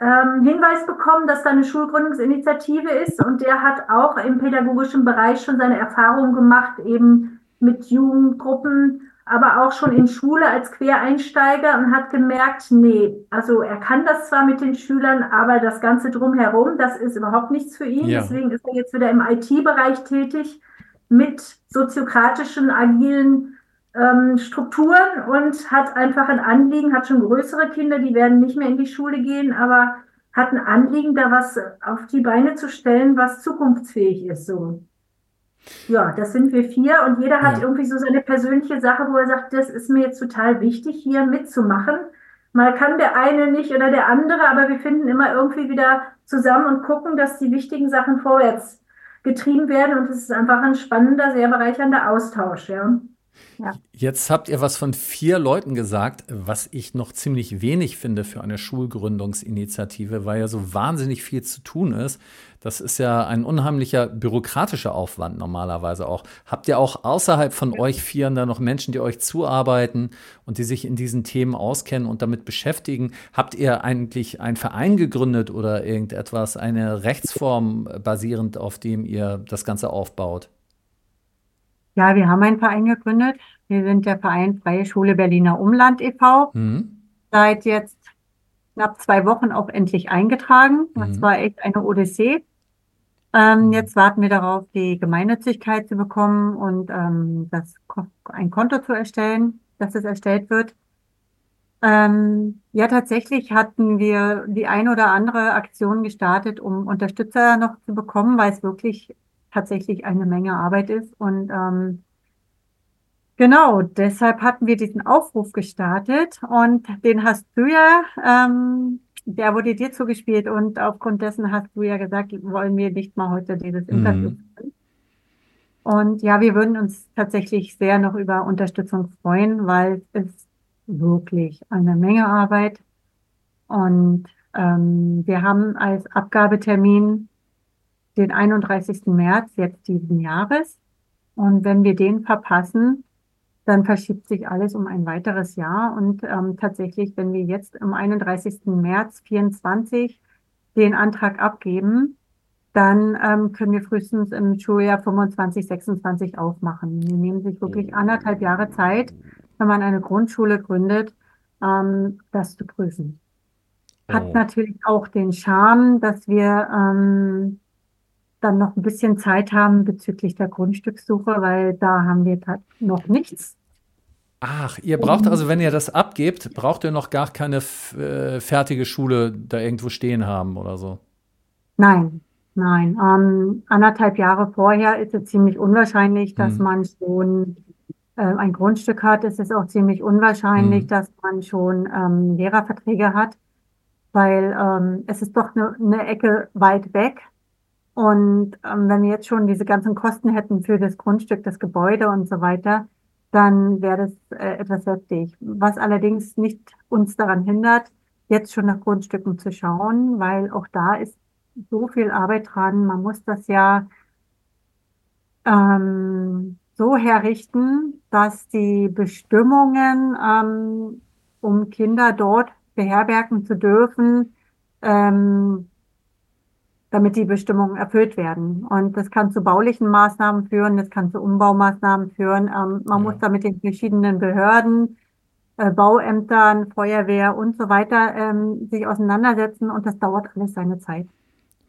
ähm, Hinweis bekommen, dass da eine Schulgründungsinitiative ist und der hat auch im pädagogischen Bereich schon seine Erfahrungen gemacht, eben mit Jugendgruppen aber auch schon in Schule als Quereinsteiger und hat gemerkt, nee, also er kann das zwar mit den Schülern, aber das Ganze drumherum, das ist überhaupt nichts für ihn. Ja. Deswegen ist er jetzt wieder im IT-Bereich tätig mit soziokratischen, agilen ähm, Strukturen und hat einfach ein Anliegen, hat schon größere Kinder, die werden nicht mehr in die Schule gehen, aber hat ein Anliegen, da was auf die Beine zu stellen, was zukunftsfähig ist, so. Ja, das sind wir vier und jeder hat ja. irgendwie so seine persönliche Sache, wo er sagt, das ist mir jetzt total wichtig, hier mitzumachen. Mal kann der eine nicht oder der andere, aber wir finden immer irgendwie wieder zusammen und gucken, dass die wichtigen Sachen vorwärts getrieben werden und es ist einfach ein spannender, sehr bereichernder Austausch, ja. Ja. Jetzt habt ihr was von vier Leuten gesagt, was ich noch ziemlich wenig finde für eine Schulgründungsinitiative, weil ja so wahnsinnig viel zu tun ist. Das ist ja ein unheimlicher bürokratischer Aufwand normalerweise auch. Habt ihr auch außerhalb von euch Vieren da noch Menschen, die euch zuarbeiten und die sich in diesen Themen auskennen und damit beschäftigen? Habt ihr eigentlich einen Verein gegründet oder irgendetwas, eine Rechtsform basierend auf dem ihr das Ganze aufbaut? Ja, wir haben einen Verein gegründet. Wir sind der Verein Freie Schule Berliner Umland e.V. Mhm. Seit jetzt knapp zwei Wochen auch endlich eingetragen. Das mhm. war echt eine Odyssee. Ähm. Jetzt warten wir darauf, die Gemeinnützigkeit zu bekommen und ähm, das, ein Konto zu erstellen, dass es erstellt wird. Ähm, ja, tatsächlich hatten wir die ein oder andere Aktion gestartet, um Unterstützer noch zu bekommen, weil es wirklich tatsächlich eine Menge Arbeit ist. Und ähm, genau, deshalb hatten wir diesen Aufruf gestartet und den hast du ja, ähm, der wurde dir zugespielt und aufgrund dessen hast du ja gesagt, wollen wir nicht mal heute dieses mhm. Interview mhm. Und ja, wir würden uns tatsächlich sehr noch über Unterstützung freuen, weil es ist wirklich eine Menge Arbeit. Und ähm, wir haben als Abgabetermin den 31. März jetzt diesen Jahres. Und wenn wir den verpassen, dann verschiebt sich alles um ein weiteres Jahr. Und ähm, tatsächlich, wenn wir jetzt am 31. März 24 den Antrag abgeben, dann ähm, können wir frühestens im Schuljahr 25, 26 aufmachen. Die nehmen sich wirklich anderthalb Jahre Zeit, wenn man eine Grundschule gründet, ähm, das zu prüfen. Hat oh. natürlich auch den Charme, dass wir ähm, dann noch ein bisschen Zeit haben bezüglich der Grundstückssuche, weil da haben wir noch nichts. Ach, ihr braucht also, wenn ihr das abgebt, braucht ihr noch gar keine äh, fertige Schule da irgendwo stehen haben oder so? Nein, nein. Ähm, anderthalb Jahre vorher ist es ziemlich unwahrscheinlich, dass hm. man schon äh, ein Grundstück hat. Es ist auch ziemlich unwahrscheinlich, hm. dass man schon ähm, Lehrerverträge hat, weil ähm, es ist doch eine ne Ecke weit weg. Und ähm, wenn wir jetzt schon diese ganzen Kosten hätten für das Grundstück, das Gebäude und so weiter, dann wäre das äh, etwas heftig. Was allerdings nicht uns daran hindert, jetzt schon nach Grundstücken zu schauen, weil auch da ist so viel Arbeit dran. Man muss das ja ähm, so herrichten, dass die Bestimmungen, ähm, um Kinder dort beherbergen zu dürfen, ähm, damit die Bestimmungen erfüllt werden. Und das kann zu baulichen Maßnahmen führen, das kann zu Umbaumaßnahmen führen. Ähm, man ja. muss da mit den verschiedenen Behörden, äh, Bauämtern, Feuerwehr und so weiter ähm, sich auseinandersetzen und das dauert alles seine Zeit.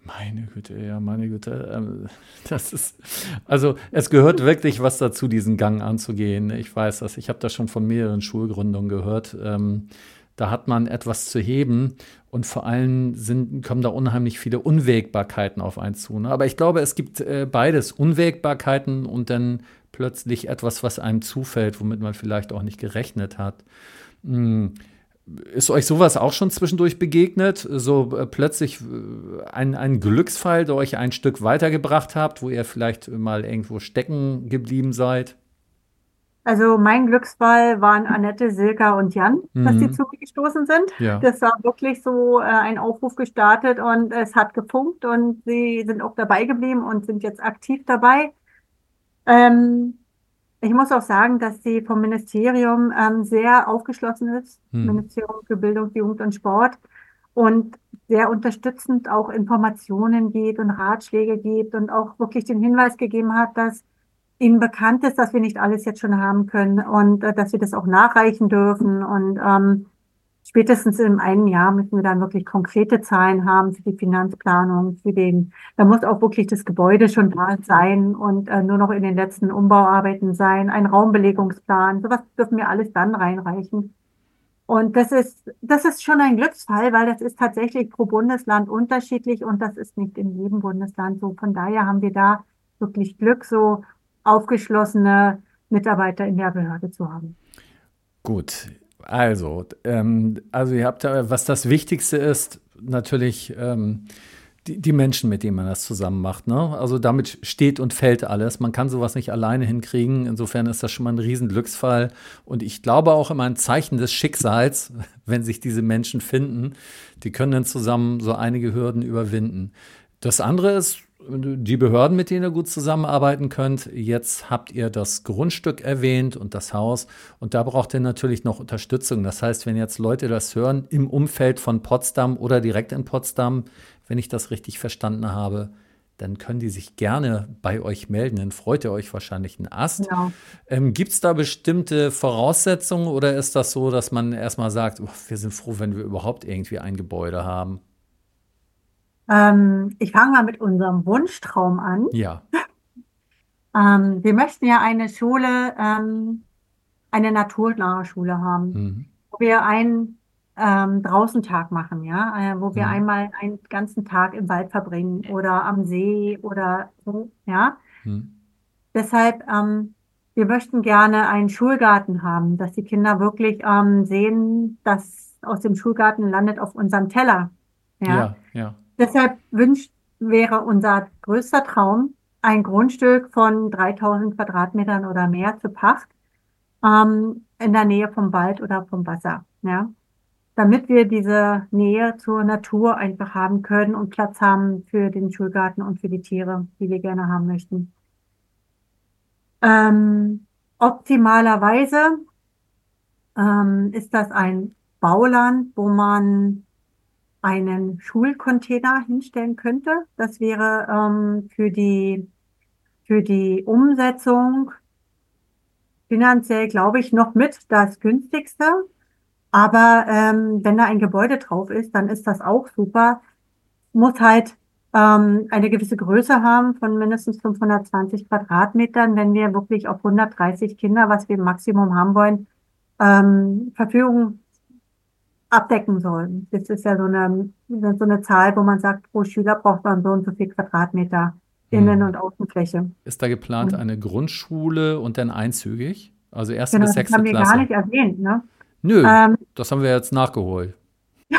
Meine Güte, ja, meine Güte. Ähm, das ist, also es gehört wirklich was dazu, diesen Gang anzugehen. Ich weiß das. Ich habe das schon von mehreren Schulgründungen gehört. Ähm, da hat man etwas zu heben und vor allem sind, kommen da unheimlich viele Unwägbarkeiten auf einen zu. Ne? Aber ich glaube, es gibt äh, beides, Unwägbarkeiten und dann plötzlich etwas, was einem zufällt, womit man vielleicht auch nicht gerechnet hat. Hm. Ist euch sowas auch schon zwischendurch begegnet? So äh, plötzlich äh, ein, ein Glücksfall, der euch ein Stück weitergebracht habt, wo ihr vielleicht mal irgendwo stecken geblieben seid? Also mein Glücksfall waren Annette, Silka und Jan, mhm. dass die zu mir gestoßen sind. Ja. Das war wirklich so äh, ein Aufruf gestartet und es hat gefunkt und sie sind auch dabei geblieben und sind jetzt aktiv dabei. Ähm, ich muss auch sagen, dass sie vom Ministerium ähm, sehr aufgeschlossen ist, mhm. Ministerium für Bildung, Jugend und Sport und sehr unterstützend auch Informationen gibt und Ratschläge gibt und auch wirklich den Hinweis gegeben hat, dass ihnen bekannt ist, dass wir nicht alles jetzt schon haben können und äh, dass wir das auch nachreichen dürfen. Und ähm, spätestens in einem Jahr müssen wir dann wirklich konkrete Zahlen haben für die Finanzplanung, für den, da muss auch wirklich das Gebäude schon da sein und äh, nur noch in den letzten Umbauarbeiten sein, ein Raumbelegungsplan, sowas dürfen wir alles dann reinreichen. Und das ist, das ist schon ein Glücksfall, weil das ist tatsächlich pro Bundesland unterschiedlich und das ist nicht in jedem Bundesland so. Von daher haben wir da wirklich Glück, so aufgeschlossene Mitarbeiter in der Behörde zu haben. Gut, also, ähm, also ihr habt da, was das Wichtigste ist, natürlich ähm, die, die, Menschen, mit denen man das zusammen macht. Ne? Also damit steht und fällt alles. Man kann sowas nicht alleine hinkriegen. Insofern ist das schon mal ein Riesenglücksfall. Und ich glaube auch immer ein Zeichen des Schicksals, wenn sich diese Menschen finden. Die können dann zusammen so einige Hürden überwinden. Das andere ist, die Behörden, mit denen ihr gut zusammenarbeiten könnt. Jetzt habt ihr das Grundstück erwähnt und das Haus. Und da braucht ihr natürlich noch Unterstützung. Das heißt, wenn jetzt Leute das hören im Umfeld von Potsdam oder direkt in Potsdam, wenn ich das richtig verstanden habe, dann können die sich gerne bei euch melden. Dann freut ihr euch wahrscheinlich einen Ast. Genau. Ähm, Gibt es da bestimmte Voraussetzungen oder ist das so, dass man erstmal sagt, oh, wir sind froh, wenn wir überhaupt irgendwie ein Gebäude haben? Ähm, ich fange mal mit unserem Wunschtraum an. Ja. ähm, wir möchten ja eine Schule, ähm, eine naturnahe Schule haben, mhm. wo wir einen ähm, Draußentag machen, ja, äh, wo wir mhm. einmal einen ganzen Tag im Wald verbringen oder am See oder so, ja. Mhm. Deshalb, ähm, wir möchten gerne einen Schulgarten haben, dass die Kinder wirklich ähm, sehen, dass aus dem Schulgarten landet auf unserem Teller. Ja, ja. ja. Deshalb wünscht, wäre unser größter Traum, ein Grundstück von 3000 Quadratmetern oder mehr zu Pacht ähm, in der Nähe vom Wald oder vom Wasser. Ja? Damit wir diese Nähe zur Natur einfach haben können und Platz haben für den Schulgarten und für die Tiere, die wir gerne haben möchten. Ähm, optimalerweise ähm, ist das ein Bauland, wo man einen Schulcontainer hinstellen könnte. Das wäre ähm, für die für die Umsetzung finanziell, glaube ich, noch mit das günstigste. Aber ähm, wenn da ein Gebäude drauf ist, dann ist das auch super. Muss halt ähm, eine gewisse Größe haben von mindestens 520 Quadratmetern, wenn wir wirklich auf 130 Kinder, was wir im Maximum haben wollen, ähm, Verfügung abdecken sollen. Das ist ja so eine, so eine Zahl, wo man sagt, pro Schüler braucht man so und so viel Quadratmeter Innen- hm. und Außenfläche. Ist da geplant eine Wir und dann einzügig? Also erste genau, bis sechste Klasse? Das haben wir gar nicht erwähnt, ne? Nö, ähm, das haben wir jetzt nachgeholt.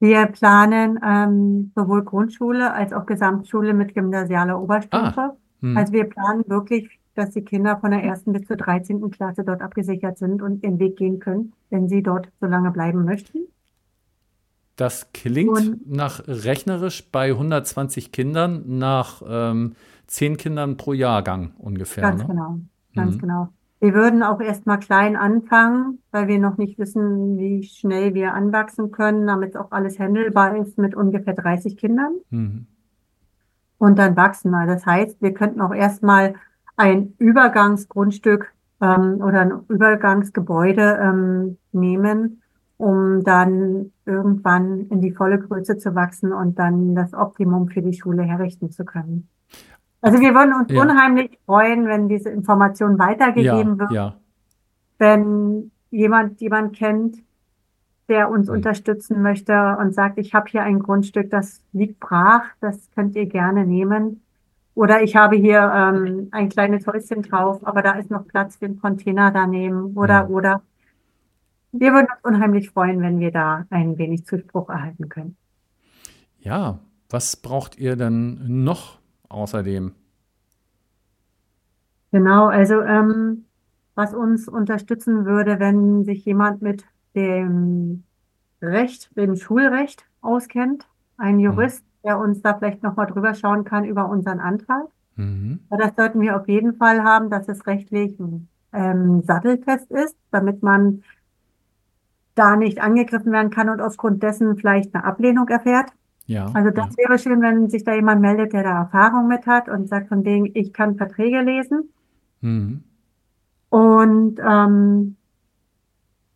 wir planen ähm, sowohl Grundschule als auch Gesamtschule mit gymnasialer Oberstufe. Ah, hm. also wir planen wirklich dass die Kinder von der ersten bis zur 13. Klasse dort abgesichert sind und ihren Weg gehen können, wenn sie dort so lange bleiben möchten. Das klingt und, nach rechnerisch bei 120 Kindern nach ähm, 10 Kindern pro Jahrgang ungefähr. Ganz ne? genau, ganz mhm. genau. Wir würden auch erstmal klein anfangen, weil wir noch nicht wissen, wie schnell wir anwachsen können, damit auch alles handelbar ist mit ungefähr 30 Kindern. Mhm. Und dann wachsen wir. Das heißt, wir könnten auch erstmal ein Übergangsgrundstück ähm, oder ein Übergangsgebäude ähm, nehmen, um dann irgendwann in die volle Größe zu wachsen und dann das Optimum für die Schule herrichten zu können. Also wir würden uns ja. unheimlich freuen, wenn diese Information weitergegeben ja, wird. Ja. Wenn jemand jemand kennt, der uns mhm. unterstützen möchte und sagt, ich habe hier ein Grundstück, das liegt brach, das könnt ihr gerne nehmen. Oder ich habe hier ähm, ein kleines Häuschen drauf, aber da ist noch Platz für einen Container daneben. Oder, mhm. oder. Wir würden uns unheimlich freuen, wenn wir da ein wenig Zuspruch erhalten können. Ja, was braucht ihr denn noch außerdem? Genau, also ähm, was uns unterstützen würde, wenn sich jemand mit dem Recht, dem Schulrecht auskennt, ein mhm. Jurist, der uns da vielleicht nochmal drüber schauen kann über unseren Antrag. Mhm. Das sollten wir auf jeden Fall haben, dass es rechtlich ähm, sattelfest ist, damit man da nicht angegriffen werden kann und aufgrund dessen vielleicht eine Ablehnung erfährt. Ja, also das ja. wäre schön, wenn sich da jemand meldet, der da Erfahrung mit hat und sagt von wegen, ich kann Verträge lesen. Mhm. Und ähm,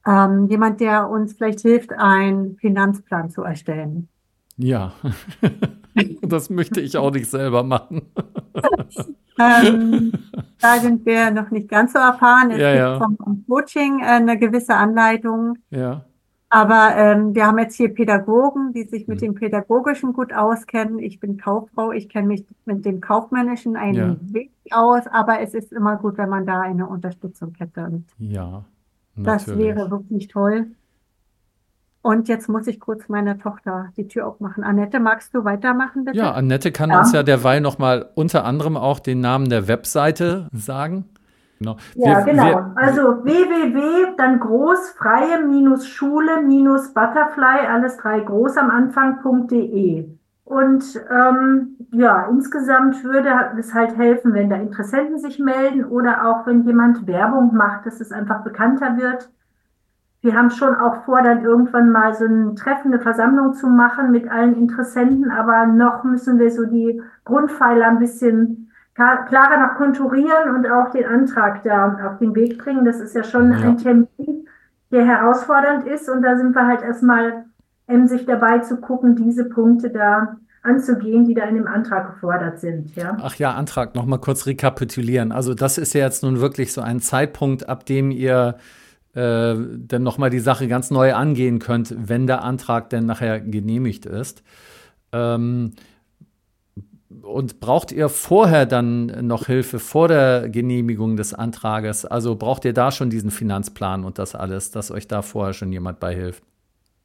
ähm, jemand, der uns vielleicht hilft, einen Finanzplan zu erstellen. Ja, das möchte ich auch nicht selber machen. ähm, da sind wir noch nicht ganz so erfahren. Es ja, gibt ja. vom Coaching äh, eine gewisse Anleitung. Ja. Aber ähm, wir haben jetzt hier Pädagogen, die sich mit mhm. dem Pädagogischen gut auskennen. Ich bin Kauffrau, ich kenne mich mit dem Kaufmännischen ein ja. wenig aus, aber es ist immer gut, wenn man da eine Unterstützung hätte. Und ja, natürlich. das wäre wirklich toll. Und jetzt muss ich kurz meine Tochter die Tür aufmachen. Annette, magst du weitermachen, bitte? Ja, Annette kann Ja. uns ja derweil nochmal unter anderem auch den Namen der Webseite sagen. Genau. Ja, Wir- genau. wir- Also www, dann groß, freie minus Schule minus Butterfly, alles drei groß am Anfang.de. Und ähm, ja, insgesamt würde es halt helfen, wenn da Interessenten sich melden oder auch wenn jemand Werbung macht, dass es einfach bekannter wird. Wir haben schon auch vor, dann irgendwann mal so ein Treffen, eine Versammlung zu machen mit allen Interessenten, aber noch müssen wir so die Grundpfeiler ein bisschen klarer noch konturieren und auch den Antrag da auf den Weg bringen. Das ist ja schon Ja. ein Termin, der herausfordernd ist und da sind wir halt erstmal emsig dabei zu gucken, diese Punkte da anzugehen, die da in dem Antrag gefordert sind, ja. Ach ja, Antrag, nochmal kurz rekapitulieren. Also das ist ja jetzt nun wirklich so ein Zeitpunkt, ab dem ihr äh, dann nochmal die Sache ganz neu angehen könnt, wenn der Antrag denn nachher genehmigt ist. Ähm, und braucht ihr vorher dann noch Hilfe vor der Genehmigung des Antrages? Also braucht ihr da schon diesen Finanzplan und das alles, dass euch da vorher schon jemand beihilft?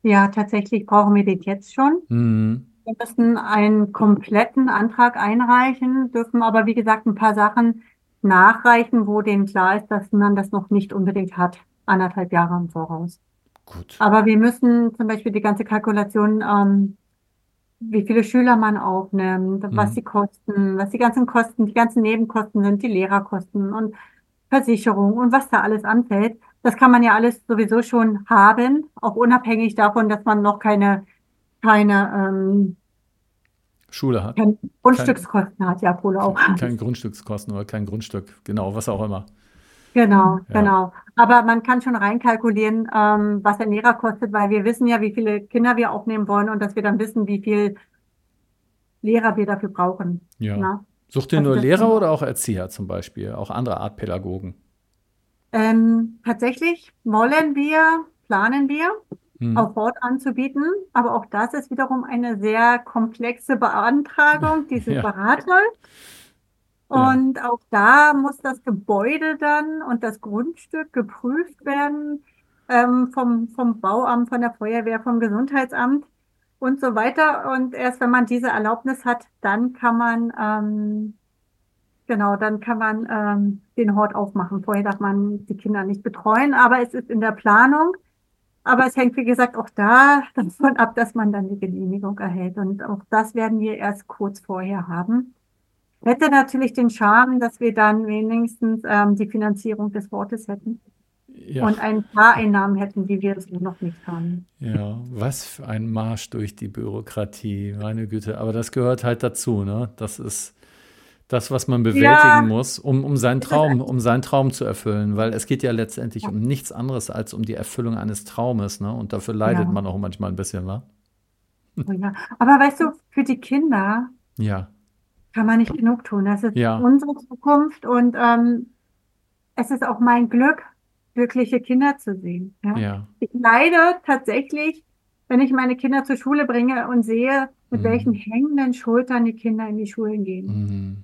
Ja, tatsächlich brauchen wir den jetzt schon. Mhm. Wir müssen einen kompletten Antrag einreichen, dürfen aber, wie gesagt, ein paar Sachen nachreichen, wo denen klar ist, dass man das noch nicht unbedingt hat, anderthalb Jahre im Voraus. Gut. Aber wir müssen zum Beispiel die ganze Kalkulation, ähm, wie viele Schüler man aufnimmt, was Mhm. die Kosten, was die ganzen Kosten, die ganzen Nebenkosten sind, die Lehrerkosten und Versicherung und was da alles anfällt. Das kann man ja alles sowieso schon haben, auch unabhängig davon, dass man noch keine, keine, ähm, Schule hat. keine Grundstückskosten hat. Ja, Pole auch. Kein Grundstückskosten oder kein Grundstück. Genau, was auch immer. Genau, Ja. genau. Aber man kann schon reinkalkulieren, ähm, was ein Lehrer kostet, weil wir wissen ja, wie viele Kinder wir aufnehmen wollen und dass wir dann wissen, wie viel Lehrer wir dafür brauchen. Ja. Na? Sucht ihr Also nur Lehrer oder auch Erzieher zum Beispiel? Auch andere Art Pädagogen? Ähm, tatsächlich wollen wir, planen wir, Hm. auch Hort anzubieten, aber auch das ist wiederum eine sehr komplexe Beantragung, die Ja. separat läuft. Ja. Und auch da muss das Gebäude dann und das Grundstück geprüft werden ähm, vom, vom Bauamt, von der Feuerwehr, vom Gesundheitsamt und so weiter. Und erst wenn man diese Erlaubnis hat, dann kann man ähm, genau, dann kann man ähm, den Hort aufmachen. Vorher darf man die Kinder nicht betreuen, aber es ist in der Planung. Aber es hängt, wie gesagt, auch da davon ab, dass man dann die Genehmigung erhält. Und auch das werden wir erst kurz vorher haben. Hätte natürlich den Charme, dass wir dann wenigstens ähm, die Finanzierung des Wortes hätten Ja, und ein paar Einnahmen hätten, die wir so noch nicht haben. ja, was für ein Marsch durch die Bürokratie, meine Güte. Aber das gehört halt dazu, ne? Das ist das, was man bewältigen Ja. muss, um, um seinen Traum, um seinen Traum zu erfüllen. Weil es geht ja letztendlich um nichts anderes als um die Erfüllung eines Traumes, ne? Und dafür leidet Ja. man auch manchmal ein bisschen? Oh ja. Aber weißt du, für die Kinder Ja, kann man nicht genug tun. Das ist Ja. unsere Zukunft und ähm, es ist auch mein Glück, glückliche Kinder zu sehen. Ja? ja. Ich leide tatsächlich, wenn ich meine Kinder zur Schule bringe und sehe, mit Mhm. welchen hängenden Schultern die Kinder in die Schulen gehen. Mhm.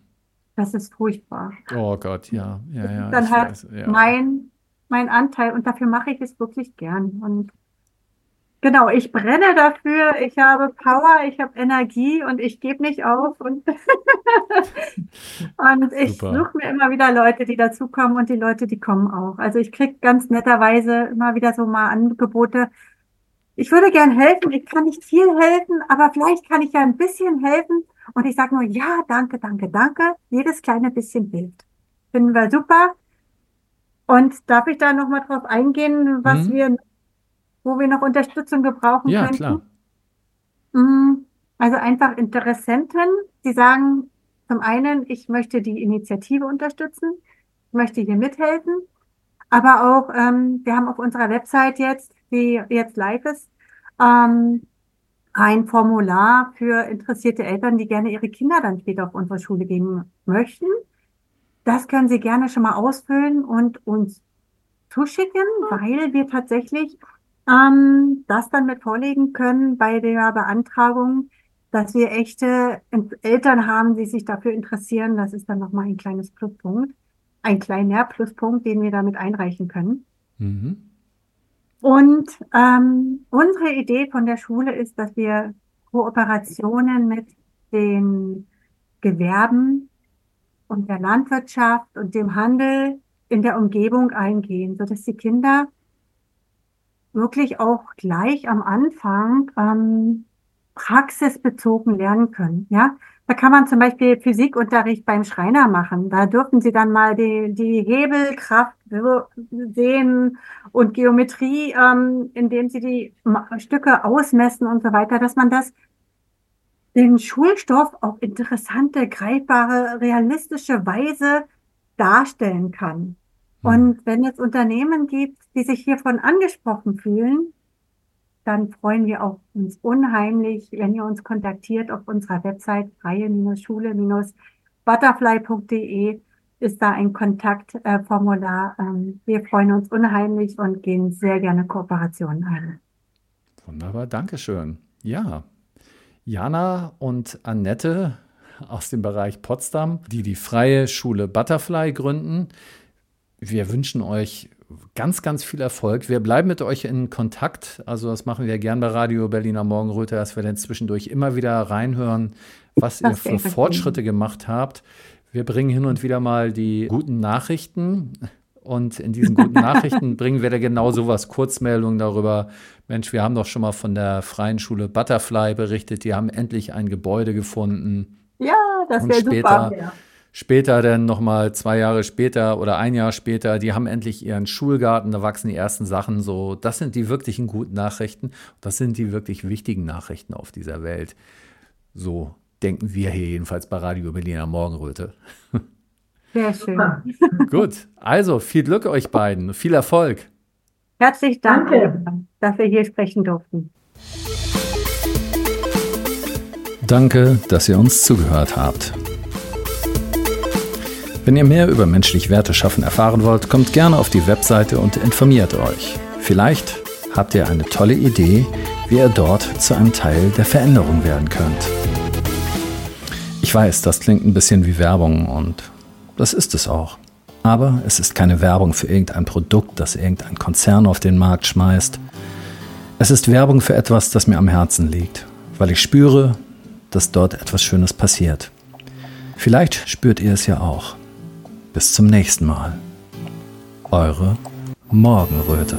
Das ist furchtbar. Oh Gott, ja, ja, ja. dann halt weiß, ja. mein, mein Anteil und dafür mache ich es wirklich gern. Und genau, ich brenne dafür, ich habe Power, ich habe Energie und ich gebe nicht auf. Und, und ich suche mir immer wieder Leute, die dazukommen und die Leute, die kommen auch. Also ich kriege ganz netterweise immer wieder so mal Angebote. Ich würde gern helfen, ich kann nicht viel helfen, aber vielleicht kann ich ja ein bisschen helfen. Und ich sage nur, ja, danke, danke, danke. Jedes kleine bisschen hilft. Finden wir super. Und darf ich da nochmal drauf eingehen, was Mhm. wir, wo wir noch Unterstützung gebrauchen Ja, könnten? klar. Mm, Also einfach Interessenten, die sagen, zum einen, ich möchte die Initiative unterstützen, ich möchte hier mithelfen, aber auch, ähm, wir haben auf unserer Website jetzt, die jetzt live ist, ähm, ein Formular für interessierte Eltern, die gerne ihre Kinder dann später auf unsere Schule geben möchten. Das können Sie gerne schon mal ausfüllen und uns zuschicken, weil wir tatsächlich ähm, das dann mit vorlegen können bei der Beantragung, dass wir echte Eltern haben, die sich dafür interessieren. Das ist dann nochmal ein kleines Pluspunkt, ein kleiner Pluspunkt, den wir damit einreichen können. Mhm. Und ähm, unsere Idee von der Schule ist, dass wir Kooperationen mit den Gewerben und der Landwirtschaft und dem Handel in der Umgebung eingehen, sodass die Kinder wirklich auch gleich am Anfang ähm, praxisbezogen lernen können. Ja, da kann man zum Beispiel Physikunterricht beim Schreiner machen. Da dürfen Sie dann mal die, die Hebelkraft sehen und Geometrie, ähm, indem Sie die Stücke ausmessen und so weiter, dass man das den Schulstoff auf interessante, greifbare, realistische Weise darstellen kann. Mhm. Und wenn es Unternehmen gibt, die sich hiervon angesprochen fühlen, dann freuen wir auch uns unheimlich, wenn ihr uns kontaktiert auf unserer Website freie-schule-butterfly.de ist da ein Kontaktformular. Ähm, wir freuen uns unheimlich und gehen sehr gerne Kooperationen ein. Wunderbar, Dankeschön. Ja, Jana und Annette aus dem Bereich Potsdam, die die Freie Schule Butterfly gründen. Wir wünschen euch ganz, ganz viel Erfolg. Wir bleiben mit euch in Kontakt. Also das machen wir gern bei Radio Berliner Morgenröte, dass wir dann zwischendurch immer wieder reinhören, was das ihr für Fortschritte gemacht habt. Wir bringen hin und wieder mal die guten Nachrichten. Und in diesen guten Nachrichten bringen wir da genau sowas, Kurzmeldungen darüber. Mensch, wir haben doch schon mal von der Freien Schule Butterfly berichtet. Die haben endlich ein Gebäude gefunden. Ja, das wäre super. Ja. Später dann nochmal zwei Jahre später oder ein Jahr später, die haben endlich ihren Schulgarten, da wachsen die ersten Sachen so. Das sind die wirklichen guten Nachrichten. Das sind die wirklich wichtigen Nachrichten auf dieser Welt. So denken wir hier jedenfalls bei Radio Berliner Morgenröte. Sehr schön. Gut, also viel Glück euch beiden, viel Erfolg. Herzlich Dank, dass wir hier sprechen durften. Danke, dass ihr uns zugehört habt. Wenn ihr mehr über menschlich Werte schaffen erfahren wollt, kommt gerne auf die Webseite und informiert euch. Vielleicht habt ihr eine tolle Idee, wie ihr dort zu einem Teil der Veränderung werden könnt. Ich weiß, das klingt ein bisschen wie Werbung und das ist es auch. Aber es ist keine Werbung für irgendein Produkt, das irgendein Konzern auf den Markt schmeißt. Es ist Werbung für etwas, das mir am Herzen liegt, weil ich spüre, dass dort etwas Schönes passiert. Vielleicht spürt ihr es ja auch. Bis zum nächsten Mal. Eure Morgenröte.